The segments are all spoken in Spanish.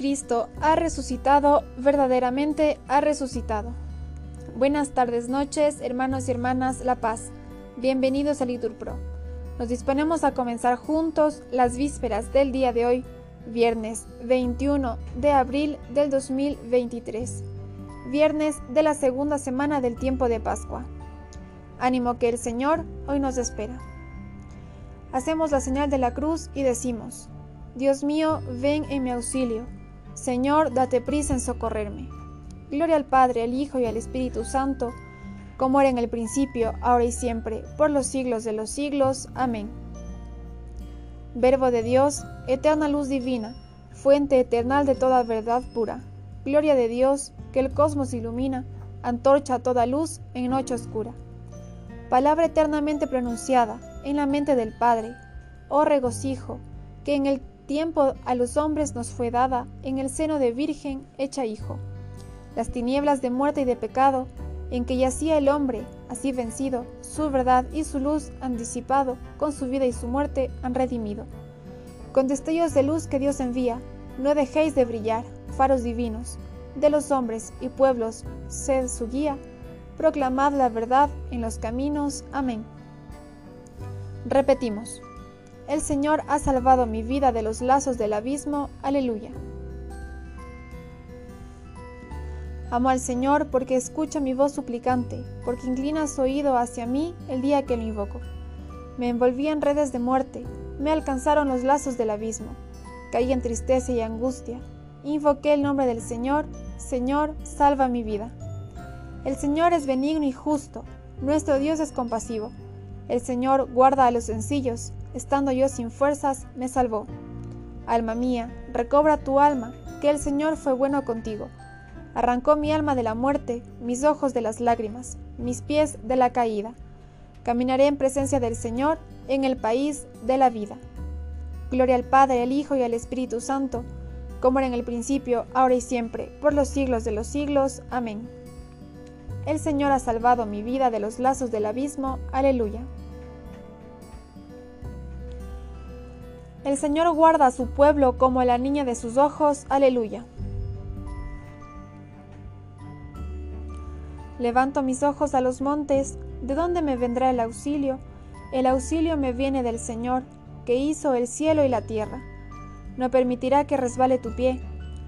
Cristo ha resucitado, verdaderamente ha resucitado. Buenas tardes, noches, hermanos y hermanas La Paz. Bienvenidos a Litur Pro. Nos disponemos a comenzar juntos las vísperas del día de hoy, viernes 21 de abril del 2023, viernes de la segunda semana del tiempo de Pascua. Ánimo que el Señor hoy nos espera. Hacemos la señal de la cruz y decimos, Dios mío, ven en mi auxilio Señor, date prisa en socorrerme. Gloria al Padre, al Hijo y al Espíritu Santo, como era en el principio, ahora y siempre, por los siglos de los siglos. Amén. Verbo de Dios, eterna luz divina, fuente eternal de toda verdad pura. Gloria de Dios, que el cosmos ilumina, antorcha toda luz en noche oscura. Palabra eternamente pronunciada en la mente del Padre, oh regocijo, que en el tiempo a los hombres nos fue dada en el seno de Virgen hecha hijo. Las tinieblas de muerte y de pecado, en que yacía el hombre, así vencido, su verdad y su luz han disipado, con su vida y su muerte han redimido. Con destellos de luz que Dios envía, no dejéis de brillar, faros divinos, de los hombres y pueblos, sed su guía, proclamad la verdad en los caminos. Amén. Repetimos. El Señor ha salvado mi vida de los lazos del abismo. Aleluya. Amo al Señor porque escucha mi voz suplicante, porque inclina su oído hacia mí el día que lo invoco. Me envolví en redes de muerte, me alcanzaron los lazos del abismo. Caí en tristeza y angustia. Invoqué el nombre del Señor, Señor, salva mi vida. El Señor es benigno y justo, nuestro Dios es compasivo. El Señor guarda a los sencillos, estando yo sin fuerzas, me salvó. Alma mía, recobra tu alma, que el Señor fue bueno contigo. Arrancó mi alma de la muerte, mis ojos de las lágrimas, mis pies de la caída. Caminaré en presencia del Señor en el país de la vida. Gloria al Padre, al Hijo y al Espíritu Santo, como era en el principio, ahora y siempre, por los siglos de los siglos. Amén. El Señor ha salvado mi vida de los lazos del abismo. Aleluya. El Señor guarda a su pueblo como la niña de sus ojos. Aleluya. Levanto mis ojos a los montes, ¿de dónde me vendrá el auxilio? El auxilio me viene del Señor, que hizo el cielo y la tierra. No permitirá que resbale tu pie.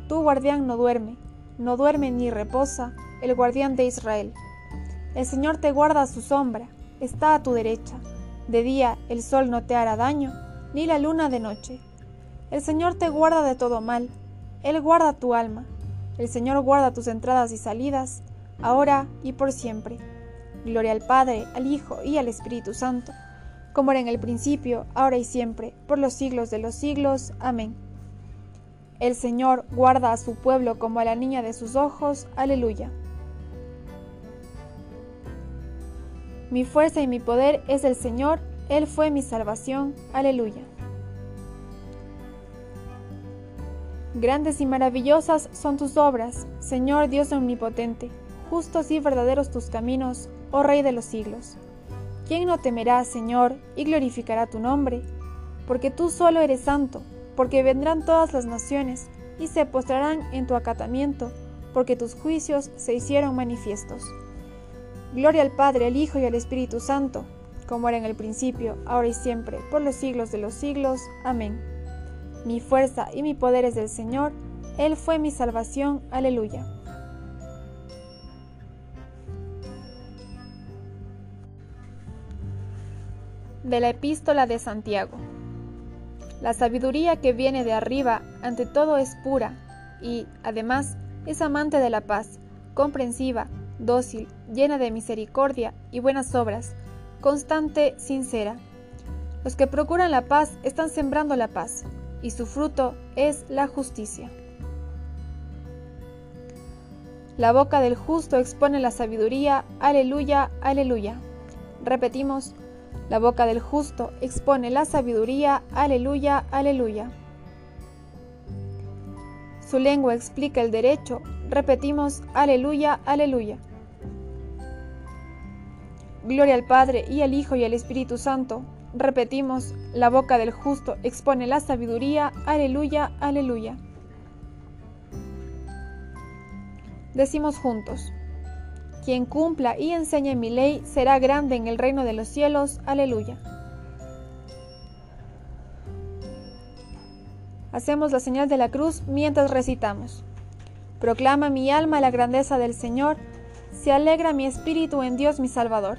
Tu guardián no duerme, no duerme ni reposa, el guardián de Israel. El Señor te guarda a su sombra, está a tu derecha. De día el sol no te hará daño ni la luna de noche. El Señor te guarda de todo mal, Él guarda tu alma, el Señor guarda tus entradas y salidas, ahora y por siempre. Gloria al Padre, al Hijo y al Espíritu Santo, como era en el principio, ahora y siempre, por los siglos de los siglos. Amén. El Señor guarda a su pueblo como a la niña de sus ojos. Aleluya. Mi fuerza y mi poder es el Señor él fue mi salvación. Aleluya. Grandes y maravillosas son tus obras, Señor Dios omnipotente, justos y verdaderos tus caminos, oh Rey de los siglos. ¿Quién no temerá, Señor, y glorificará tu nombre? Porque tú solo eres santo, porque vendrán todas las naciones y se postrarán en tu acatamiento, porque tus juicios se hicieron manifiestos. Gloria al Padre, al Hijo y al Espíritu Santo como era en el principio, ahora y siempre, por los siglos de los siglos. Amén. Mi fuerza y mi poder es del Señor, Él fue mi salvación. Aleluya. De la epístola de Santiago. La sabiduría que viene de arriba ante todo es pura y, además, es amante de la paz, comprensiva, dócil, llena de misericordia y buenas obras constante, sincera. Los que procuran la paz están sembrando la paz, y su fruto es la justicia. La boca del justo expone la sabiduría, aleluya, aleluya. Repetimos, la boca del justo expone la sabiduría, aleluya, aleluya. Su lengua explica el derecho, repetimos, aleluya, aleluya. Gloria al Padre y al Hijo y al Espíritu Santo. Repetimos, la boca del justo expone la sabiduría. Aleluya, aleluya. Decimos juntos. Quien cumpla y enseñe mi ley será grande en el reino de los cielos. Aleluya. Hacemos la señal de la cruz mientras recitamos. Proclama mi alma la grandeza del Señor, se alegra mi espíritu en Dios mi Salvador,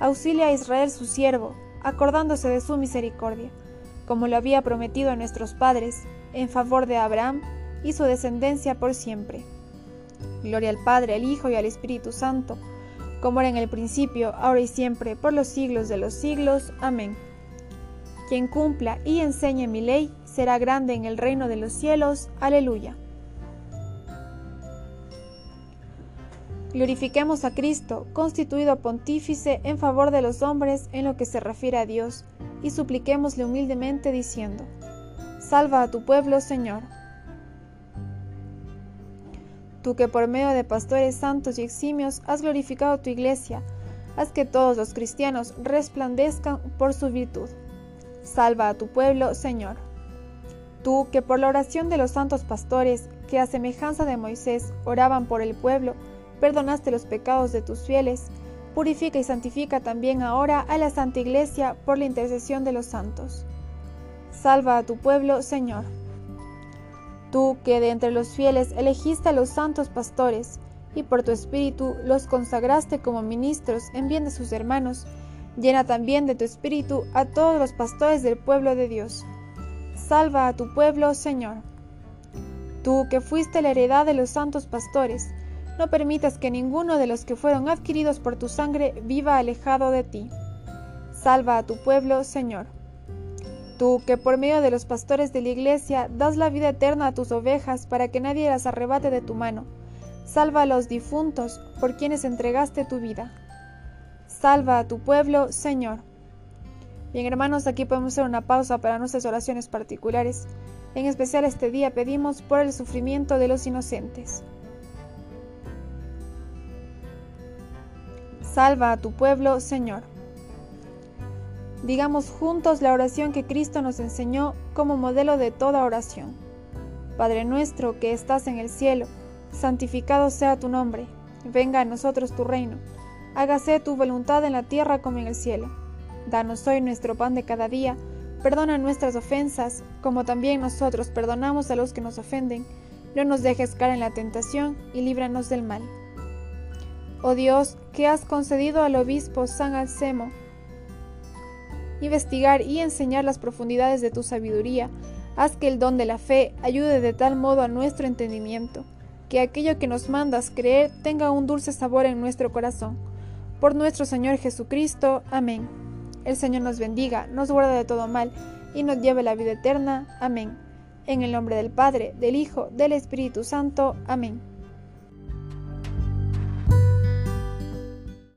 Auxilia a Israel su siervo, acordándose de su misericordia, como lo había prometido a nuestros padres, en favor de Abraham y su descendencia por siempre. Gloria al Padre, al Hijo y al Espíritu Santo, como era en el principio, ahora y siempre, por los siglos de los siglos. Amén. Quien cumpla y enseñe mi ley será grande en el reino de los cielos. Aleluya. Glorifiquemos a Cristo, constituido pontífice en favor de los hombres en lo que se refiere a Dios, y supliquémosle humildemente diciendo, Salva a tu pueblo, Señor. Tú que por medio de pastores santos y eximios has glorificado tu iglesia, haz que todos los cristianos resplandezcan por su virtud. Salva a tu pueblo, Señor. Tú que por la oración de los santos pastores, que a semejanza de Moisés oraban por el pueblo, perdonaste los pecados de tus fieles, purifica y santifica también ahora a la Santa Iglesia por la intercesión de los santos. Salva a tu pueblo, Señor. Tú que de entre los fieles elegiste a los santos pastores, y por tu espíritu los consagraste como ministros en bien de sus hermanos, llena también de tu espíritu a todos los pastores del pueblo de Dios. Salva a tu pueblo, Señor. Tú que fuiste la heredad de los santos pastores, no permitas que ninguno de los que fueron adquiridos por tu sangre viva alejado de ti. Salva a tu pueblo, Señor. Tú que por medio de los pastores de la iglesia das la vida eterna a tus ovejas para que nadie las arrebate de tu mano. Salva a los difuntos por quienes entregaste tu vida. Salva a tu pueblo, Señor. Bien, hermanos, aquí podemos hacer una pausa para nuestras oraciones particulares. En especial este día pedimos por el sufrimiento de los inocentes. Salva a tu pueblo, Señor. Digamos juntos la oración que Cristo nos enseñó como modelo de toda oración. Padre nuestro que estás en el cielo, santificado sea tu nombre, venga a nosotros tu reino, hágase tu voluntad en la tierra como en el cielo. Danos hoy nuestro pan de cada día, perdona nuestras ofensas, como también nosotros perdonamos a los que nos ofenden, no nos dejes caer en la tentación y líbranos del mal. Oh Dios, que has concedido al obispo San Alcemo investigar y enseñar las profundidades de tu sabiduría, haz que el don de la fe ayude de tal modo a nuestro entendimiento, que aquello que nos mandas creer tenga un dulce sabor en nuestro corazón. Por nuestro Señor Jesucristo. Amén. El Señor nos bendiga, nos guarda de todo mal y nos lleve la vida eterna. Amén. En el nombre del Padre, del Hijo, del Espíritu Santo. Amén.